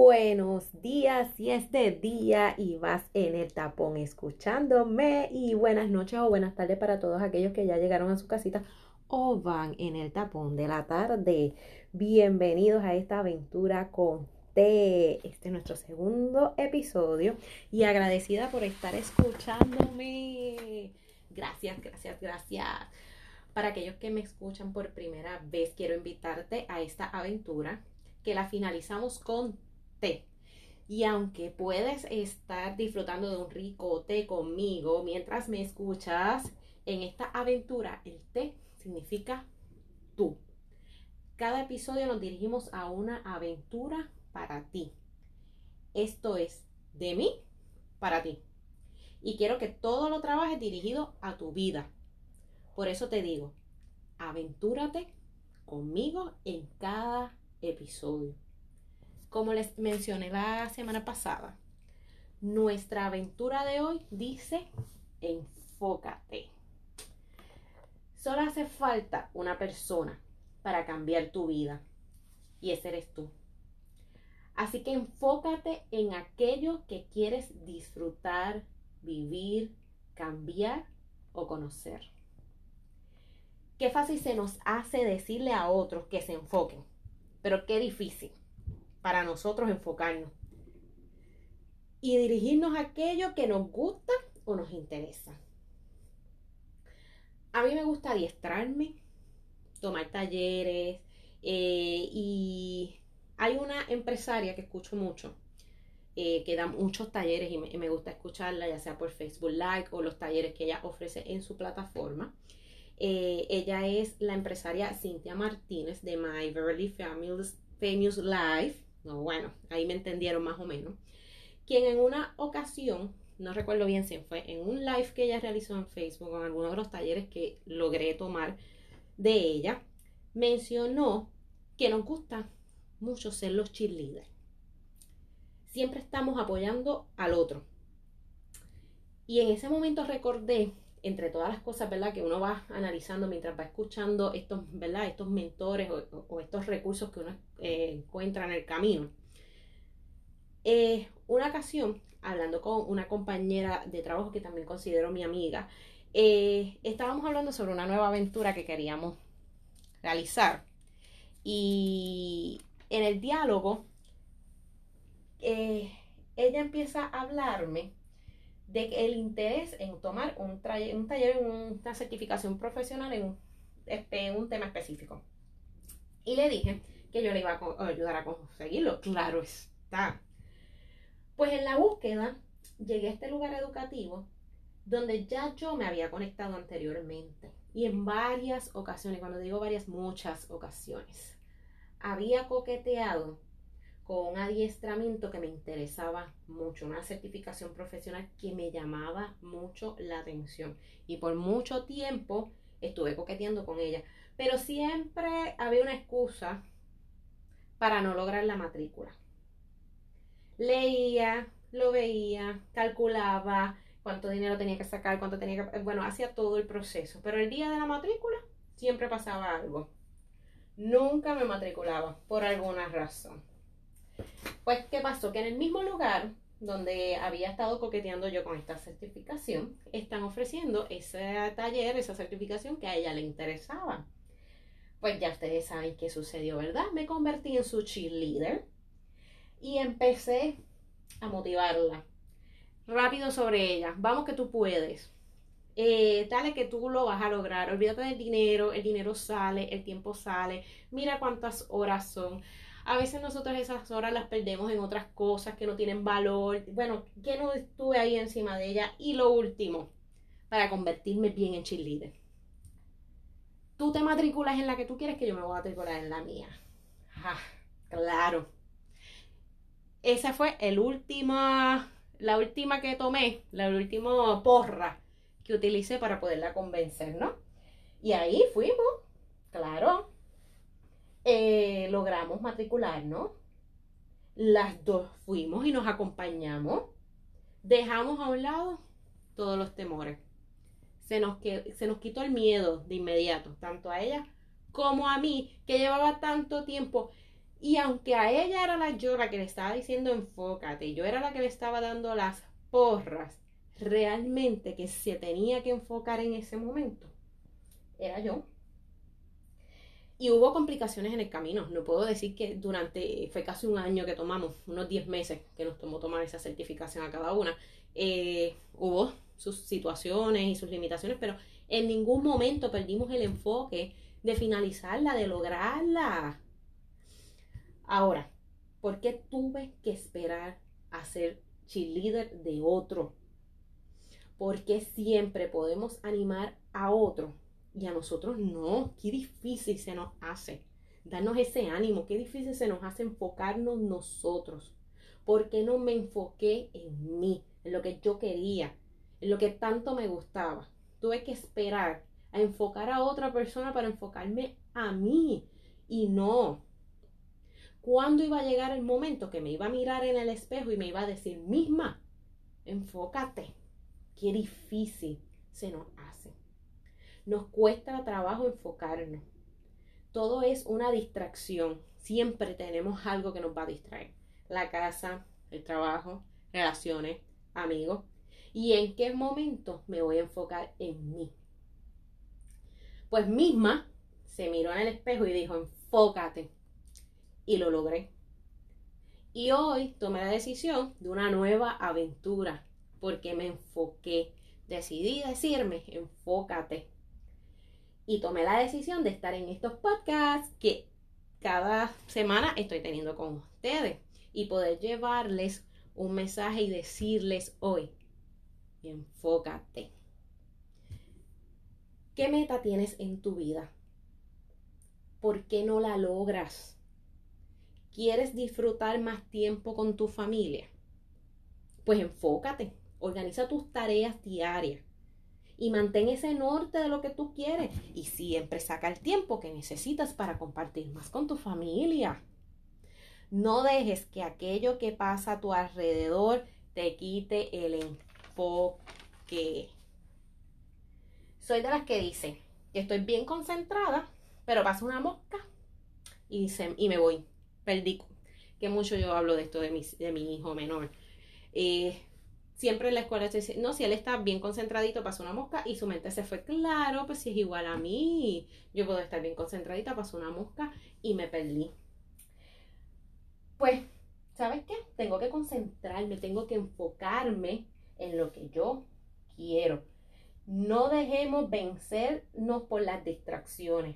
Buenos días, si es de día y vas en el tapón escuchándome y buenas noches o buenas tardes para todos aquellos que ya llegaron a su casita o van en el tapón de la tarde. Bienvenidos a esta aventura con T. Este es nuestro segundo episodio y agradecida por estar escuchándome. Gracias, gracias, gracias. Para aquellos que me escuchan por primera vez, quiero invitarte a esta aventura que la finalizamos con Y aunque puedes estar disfrutando de un rico té conmigo mientras me escuchas, en esta aventura el té significa tú. Cada episodio nos dirigimos a una aventura para ti. Esto es de mí para ti. Y quiero que todo lo trabajes dirigido a tu vida. Por eso te digo, aventúrate conmigo en cada episodio. Como les mencioné la semana pasada, nuestra aventura de hoy dice enfócate. Solo hace falta una persona para cambiar tu vida y ese eres tú. Así que enfócate en aquello que quieres disfrutar, vivir, cambiar o conocer. Qué fácil se nos hace decirle a otros que se enfoquen, pero qué difícil para nosotros enfocarnos y dirigirnos a aquello que nos gusta o nos interesa. A mí me gusta adiestrarme, tomar talleres eh, y hay una empresaria que escucho mucho, eh, que da muchos talleres y me, gusta escucharla, ya sea por Facebook Live o los talleres que ella ofrece en su plataforma. Eh, ella es la empresaria Cintia Martínez de My Verily Famous, Famous Life bueno, ahí me entendieron más o menos, quien en una ocasión, no recuerdo bien si fue en un live que ella realizó en Facebook en alguno de los talleres que logré tomar de ella, mencionó que nos gusta mucho ser los cheerleaders. Siempre estamos apoyando al otro. Y en ese momento recordé, entre todas las cosas, ¿verdad? Que uno va analizando mientras va escuchando estos, ¿verdad? Estos mentores o estos recursos que uno eh, encuentra en el camino. Eh, una ocasión, hablando con una compañera de trabajo que también considero mi amiga, eh, estábamos hablando sobre una nueva aventura que queríamos realizar. Y en el diálogo, ella empieza a hablarme de el interés en tomar un, un taller, una certificación profesional en en un tema específico. Y le dije que yo le iba a ayudar a conseguirlo. Claro está. Pues en la búsqueda llegué a este lugar educativo donde ya yo me había conectado anteriormente. Y en varias ocasiones, cuando digo varias, muchas ocasiones, había coqueteado con un adiestramiento que me interesaba mucho, una certificación profesional que me llamaba mucho la atención. Y por mucho tiempo estuve coqueteando con ella. Pero siempre había una excusa para no lograr la matrícula. Leía, lo veía, calculaba cuánto dinero tenía que sacar, cuánto tenía que... Bueno, hacía todo el proceso. Pero el día de la matrícula siempre pasaba algo. Nunca me matriculaba por alguna razón. Pues, ¿qué pasó? Que en el mismo lugar donde había estado coqueteando yo con esta certificación, están ofreciendo ese taller, esa certificación que a ella le interesaba. Pues ya ustedes saben qué sucedió, ¿verdad? Me convertí en su cheerleader y empecé a motivarla. Rápido sobre ella. Vamos que tú puedes. Eh, dale que tú lo vas a lograr. Olvídate del dinero. El dinero sale, el tiempo sale. Mira cuántas horas son. A veces nosotros esas horas las perdemos en otras cosas que no tienen valor. Bueno, que no estuve ahí encima de ella. Y lo último, para convertirme bien en cheerleader tú te matriculas en la que tú quieres que yo me voy a matricular en la mía. Ah, claro. Esa fue el última, la última que tomé, la última porra que utilicé para poderla convencer, ¿no? Y ahí fuimos, claro. Eh, logramos matricularnos. Las dos fuimos y nos acompañamos. Dejamos a un lado todos los temores se nos, se nos quitó el miedo de inmediato, tanto a ella como a mí, que llevaba tanto tiempo Y aunque a ella era la yo la que le estaba diciendo enfócate, yo era la que le estaba dando las porras, realmente que se tenía que enfocar en ese momento, era yo. Y hubo complicaciones en el camino. No puedo decir que durante, fue casi un año que tomamos, unos 10 meses que nos tomó tomar esa certificación a cada una. Eh, hubo sus situaciones y sus limitaciones, pero en ningún momento perdimos el enfoque de finalizarla, de lograrla. Ahora, ¿por qué tuve que esperar a ser cheerleader de otro? Porque siempre podemos animar a otro y a nosotros no, qué difícil se nos hace darnos ese ánimo, qué difícil se nos hace enfocarnos nosotros. ¿Por qué no me enfoqué en mí, en lo que yo quería, en lo que tanto me gustaba? Tuve que esperar a enfocar a otra persona para enfocarme a mí. Y no. ¿Cuándo iba a llegar el momento que me iba a mirar en el espejo y me iba a decir, misma, enfócate? Qué difícil se nos hace. Nos cuesta trabajo enfocarnos. Todo es una distracción. Siempre tenemos algo que nos va a distraer. La casa, el trabajo, relaciones, amigos. ¿Y en qué momento me voy a enfocar en mí? Pues misma se miró en el espejo y dijo, enfócate. Y lo logré. Y hoy tomé la decisión de una nueva aventura porque me enfoqué. Decidí decirme, enfócate y tomé la decisión de estar en estos podcasts que cada semana estoy teniendo con ustedes y poder llevarles un mensaje y decirles hoy, enfócate. ¿Qué meta tienes en tu vida? ¿Por qué no la logras? ¿Quieres disfrutar más tiempo con tu familia? Pues enfócate, organiza tus tareas diarias y mantén ese norte de lo que tú quieres. Y siempre saca el tiempo que necesitas para compartir más con tu familia. No dejes que aquello que pasa a tu alrededor te quite el enfoque. Soy de las que dice que estoy bien concentrada, pero pasa una mosca y, y me voy. Perdí. Que mucho yo hablo de esto de mi, de mi hijo menor. Eh, siempre en la escuela se dice, no, si él está bien concentradito, pasó una mosca y su mente se fue, claro, pues si es igual a mí, yo puedo estar bien concentradita, pasó una mosca y me perdí. Pues, ¿sabes qué? Tengo que concentrarme, tengo que enfocarme en lo que yo quiero. No dejemos vencernos por las distracciones.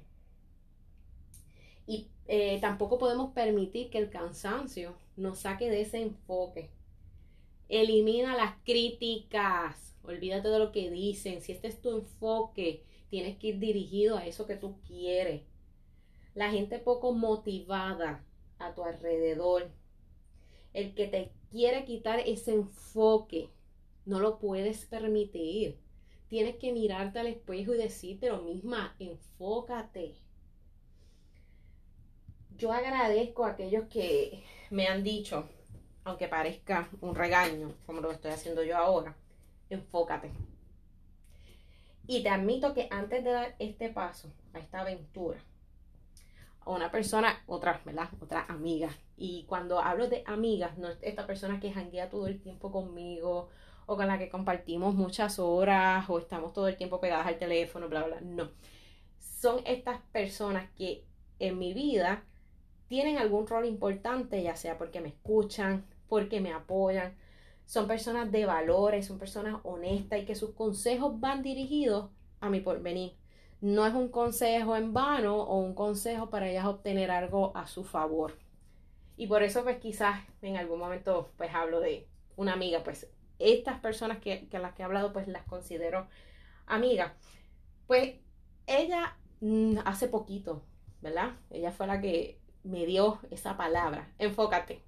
Y eh, tampoco podemos permitir que el cansancio nos saque de ese enfoque. Elimina las críticas. Olvídate de lo que dicen. Si este es tu enfoque, tienes que ir dirigido a eso que tú quieres. La gente poco motivada a tu alrededor. El que te quiere quitar ese enfoque. No lo puedes permitir. Tienes que mirarte al espejo y decirte lo misma. Enfócate. Yo agradezco a aquellos que me han dicho, aunque parezca un regaño, como lo estoy haciendo yo ahora, enfócate. Y te admito que antes de dar este paso a esta aventura, a una persona, otra, ¿verdad? Otra amiga. Y cuando hablo de amigas, no es esta persona que janguea todo el tiempo conmigo o con la que compartimos muchas horas o estamos todo el tiempo pegadas al teléfono, bla, bla. No. Son estas personas que en mi vida tienen algún rol importante, ya sea porque me escuchan, porque me apoyan. Son personas de valores, son personas honestas y que sus consejos van dirigidos a mi porvenir. No es un consejo en vano o un consejo para ellas obtener algo a su favor. Y por eso pues quizás en algún momento pues hablo de una amiga, pues estas personas que, que las que he hablado pues las considero amigas. Pues ella mm, hace poquito, ¿verdad? Ella fue la que me dio esa palabra, enfócate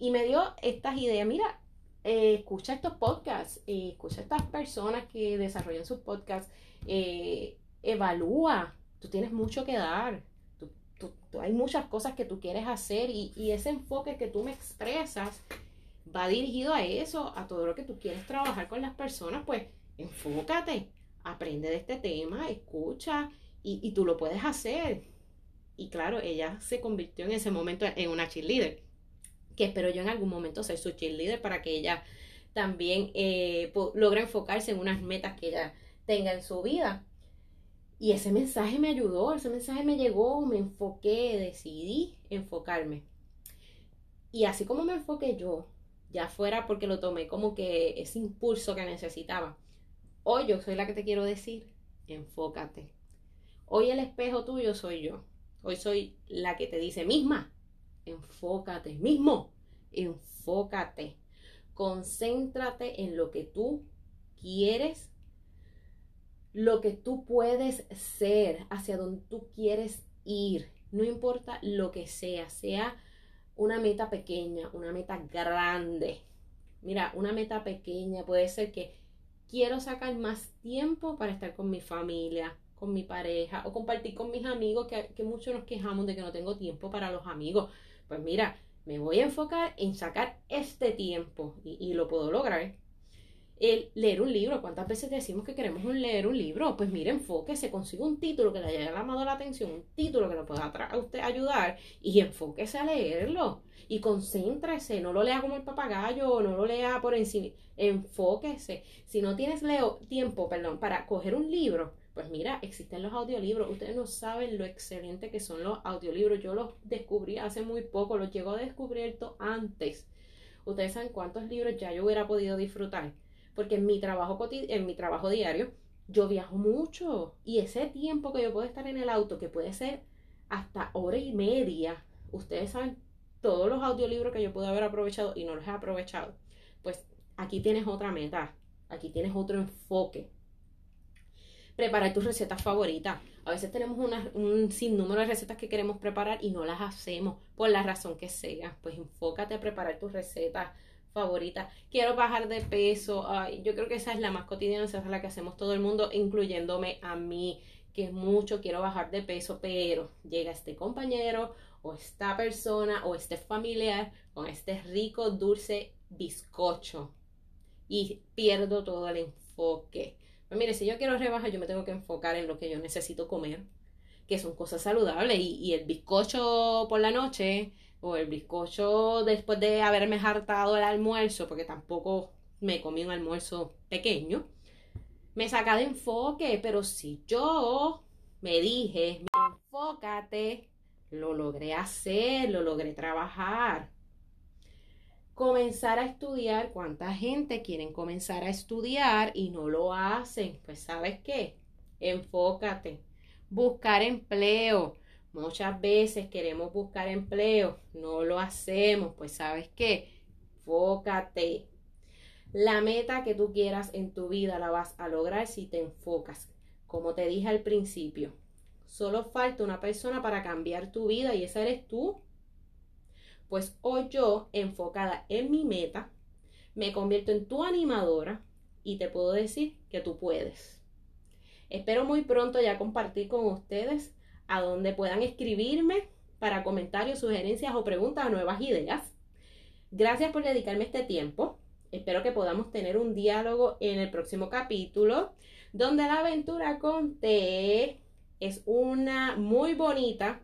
y me dio estas ideas. Mira, eh, escucha estos podcasts, eh, escucha estas personas que desarrollan sus podcasts, eh, evalúa, tú tienes mucho que dar, hay muchas cosas que tú quieres hacer y, ese enfoque que tú me expresas va dirigido a eso, a todo lo que tú quieres trabajar con las personas, pues enfócate, aprende de este tema, escucha y, y tú lo puedes hacer. Y claro, ella se convirtió en ese momento en una cheerleader, que espero yo en algún momento ser su cheerleader para que ella también eh, logre enfocarse en unas metas que ella tenga en su vida. Y ese mensaje me ayudó, ese mensaje me llegó, me enfoqué, decidí enfocarme. Y así como me enfoqué yo, ya fuera porque lo tomé como que ese impulso que necesitaba. Hoy yo soy la que te quiero decir, enfócate. Hoy el espejo tuyo soy yo. Hoy soy la que te dice misma, enfócate, mismo, enfócate. Concéntrate en lo que tú quieres, lo que tú puedes ser, hacia donde tú quieres ir. No importa lo que sea, sea una meta pequeña, una meta grande. Mira, una meta pequeña puede ser que quiero sacar más tiempo para estar con mi familia, con mi pareja o compartir con mis amigos, que, muchos nos quejamos de que no tengo tiempo para los amigos. Pues mira, me voy a enfocar en sacar este tiempo y, y lo puedo lograr el leer un libro. ¿Cuántas veces decimos que queremos leer un libro? Pues mire, enfóquese, consiga un título que le haya llamado la atención, un título que le pueda a usted ayudar y enfóquese a leerlo. Y concéntrese, no lo lea como el papagayo, no lo lea por encima, enfóquese. Si no tienes leo, tiempo, perdón, para coger un libro, pues mira, existen los audiolibros. Ustedes no saben lo excelente que son los audiolibros. Yo los descubrí hace muy poco, los llego a descubrir antes. Ustedes saben cuántos libros ya yo hubiera podido disfrutar porque en mi trabajo, en mi trabajo diario yo viajo mucho y ese tiempo que yo puedo estar en el auto, que puede ser hasta hora y media, ustedes saben todos los audiolibros que yo puedo haber aprovechado y no los he aprovechado, pues aquí tienes otra meta, aquí tienes otro enfoque. Preparar tus recetas favoritas. A veces tenemos un sinnúmero de recetas que queremos preparar y no las hacemos por la razón que sea. Pues enfócate a preparar tus recetas favorita. Quiero bajar de peso. Ay, yo creo que esa es la más cotidiana, esa es la que hacemos todo el mundo, incluyéndome a mí, que es mucho, quiero bajar de peso, pero llega este compañero o esta persona o este familiar con este rico, dulce bizcocho y pierdo todo el enfoque. Pues mire, si yo quiero rebajar, yo me tengo que enfocar en lo que yo necesito comer, que son cosas saludables y, y el bizcocho por la noche o el bizcocho después de haberme hartado el almuerzo, porque tampoco me comí un almuerzo pequeño, me saca de enfoque, pero si yo me dije, enfócate, lo logré hacer, lo logré trabajar. Comenzar a estudiar, ¿cuánta gente quieren comenzar a estudiar y no lo hacen? Pues sabes qué, enfócate. Buscar empleo, Muchas veces queremos buscar empleo, no lo hacemos, pues sabes qué, enfócate. La meta que tú quieras en tu vida la vas a lograr si te enfocas. Como te dije al principio, solo falta una persona para cambiar tu vida y esa eres tú. Pues hoy yo, enfocada en mi meta, me convierto en tu animadora y te puedo decir que tú puedes. Espero muy pronto ya compartir con ustedes a donde puedan escribirme para comentarios, sugerencias o preguntas o nuevas ideas. Gracias por dedicarme este tiempo. Espero que podamos tener un diálogo en el próximo capítulo, donde la aventura con T es una muy bonita,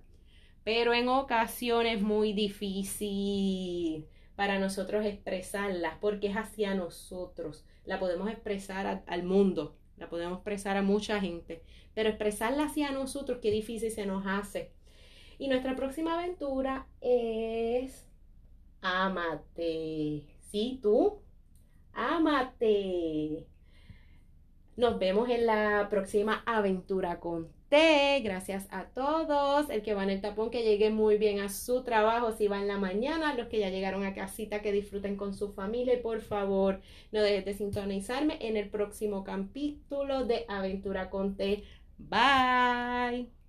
pero en ocasiones muy difícil para nosotros expresarla, porque es hacia nosotros. La podemos expresar al mundo, la podemos expresar a mucha gente, pero expresarla hacia nosotros, qué difícil se nos hace. Y nuestra próxima aventura es Amate. ¿Sí, tú? Amate. Nos vemos en la próxima aventura con Gracias a todos. El que va en el tapón, que llegue muy bien a su trabajo. Si va en la mañana, los que ya llegaron a casita, que disfruten con su familia. Y por favor, no dejes de sintonizarme en el próximo capítulo de Aventura con T. Bye.